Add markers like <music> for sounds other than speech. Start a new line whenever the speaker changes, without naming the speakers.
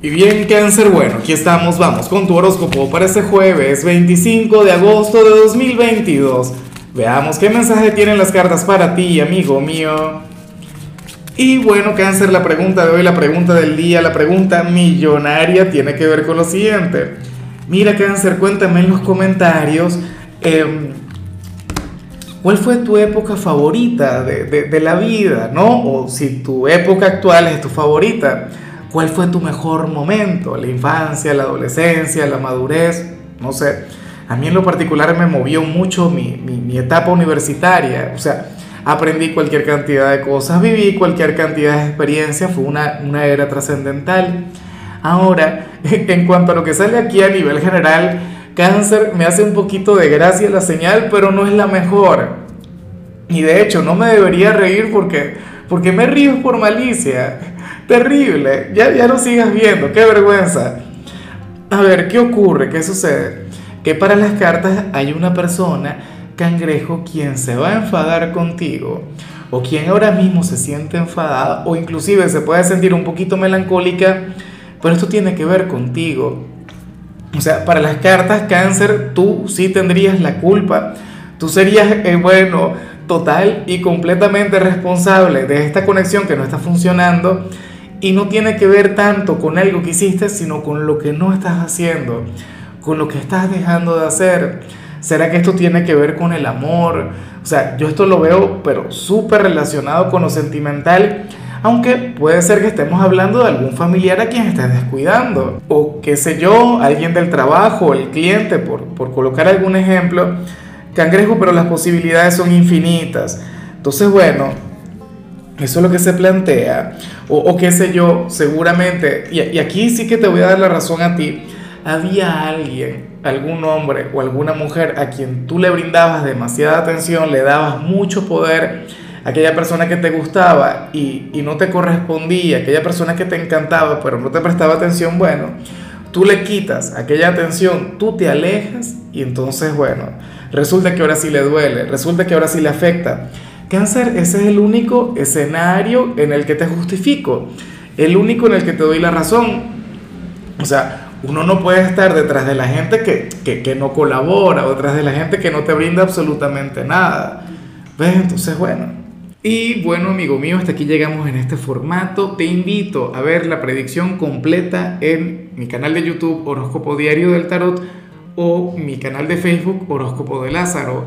Y bien, cáncer, bueno, aquí estamos, vamos con tu horóscopo para este jueves 25 de agosto de 2022. Veamos qué mensaje tienen las cartas para ti, amigo mío. Y bueno, cáncer, la pregunta de hoy, la pregunta del día, la pregunta millonaria tiene que ver con lo siguiente. Mira, cáncer, cuéntame en los comentarios. Em, ¿Cuál fue tu época favorita de, de la vida, no? O si tu época actual es tu favorita. ¿Cuál fue tu mejor momento? ¿La infancia, la adolescencia, la madurez? No sé. A mí en lo particular me movió mucho mi, mi, etapa universitaria. O sea, aprendí cualquier cantidad de cosas, viví cualquier cantidad de experiencias, fue una, una era trascendental. Ahora, <laughs> en cuanto a lo que sale aquí a nivel general, cáncer me hace un poquito de gracia la señal, pero no es la mejor. Y de hecho, no me debería reír porque, porque me río por malicia. Terrible, ya, ya no sigas viendo, qué vergüenza. A ver, ¿qué ocurre? ¿Qué sucede? Que para las cartas hay una persona, cangrejo, quien se va a enfadar contigo, o quien ahora mismo se siente enfadada, o inclusive se puede sentir un poquito melancólica, pero esto tiene que ver contigo. O sea, para las cartas cáncer, tú sí tendrías la culpa. Tú serías, eh, bueno, total y completamente responsable de esta conexión que no está funcionando y no tiene que ver tanto con algo que hiciste, sino con lo que no estás haciendo, con lo que estás dejando de hacer. ¿Será que esto tiene que ver con el amor? O sea, yo esto lo veo, pero súper relacionado con lo sentimental, aunque puede ser que estemos hablando de algún familiar a quien estés descuidando, o qué sé yo, alguien del trabajo, el cliente, por, por colocar algún ejemplo. Cangrejo, pero las posibilidades son infinitas. Entonces, bueno, eso es lo que se plantea. O, qué sé yo, seguramente, y, aquí sí que te voy a dar la razón a ti, había alguien, algún hombre o alguna mujer a quien tú le brindabas demasiada atención, le dabas mucho poder, aquella persona que te gustaba y, y no te correspondía, aquella persona que te encantaba pero no te prestaba atención, bueno, tú le quitas aquella atención, tú te alejas y entonces, bueno, resulta que ahora sí le duele, resulta que ahora sí le afecta. Cáncer, ese es el único escenario en el que te justifico, el único en el que te doy la razón. O sea, uno no puede estar detrás de la gente que, que, que no colabora o detrás de la gente que no te brinda absolutamente nada. ¿Ves? Entonces, bueno. Y bueno, amigo mío, hasta aquí llegamos en este formato. Te invito a ver la predicción completa en mi canal de YouTube Horóscopo Diario del Tarot o mi canal de Facebook Horóscopo de Lázaro.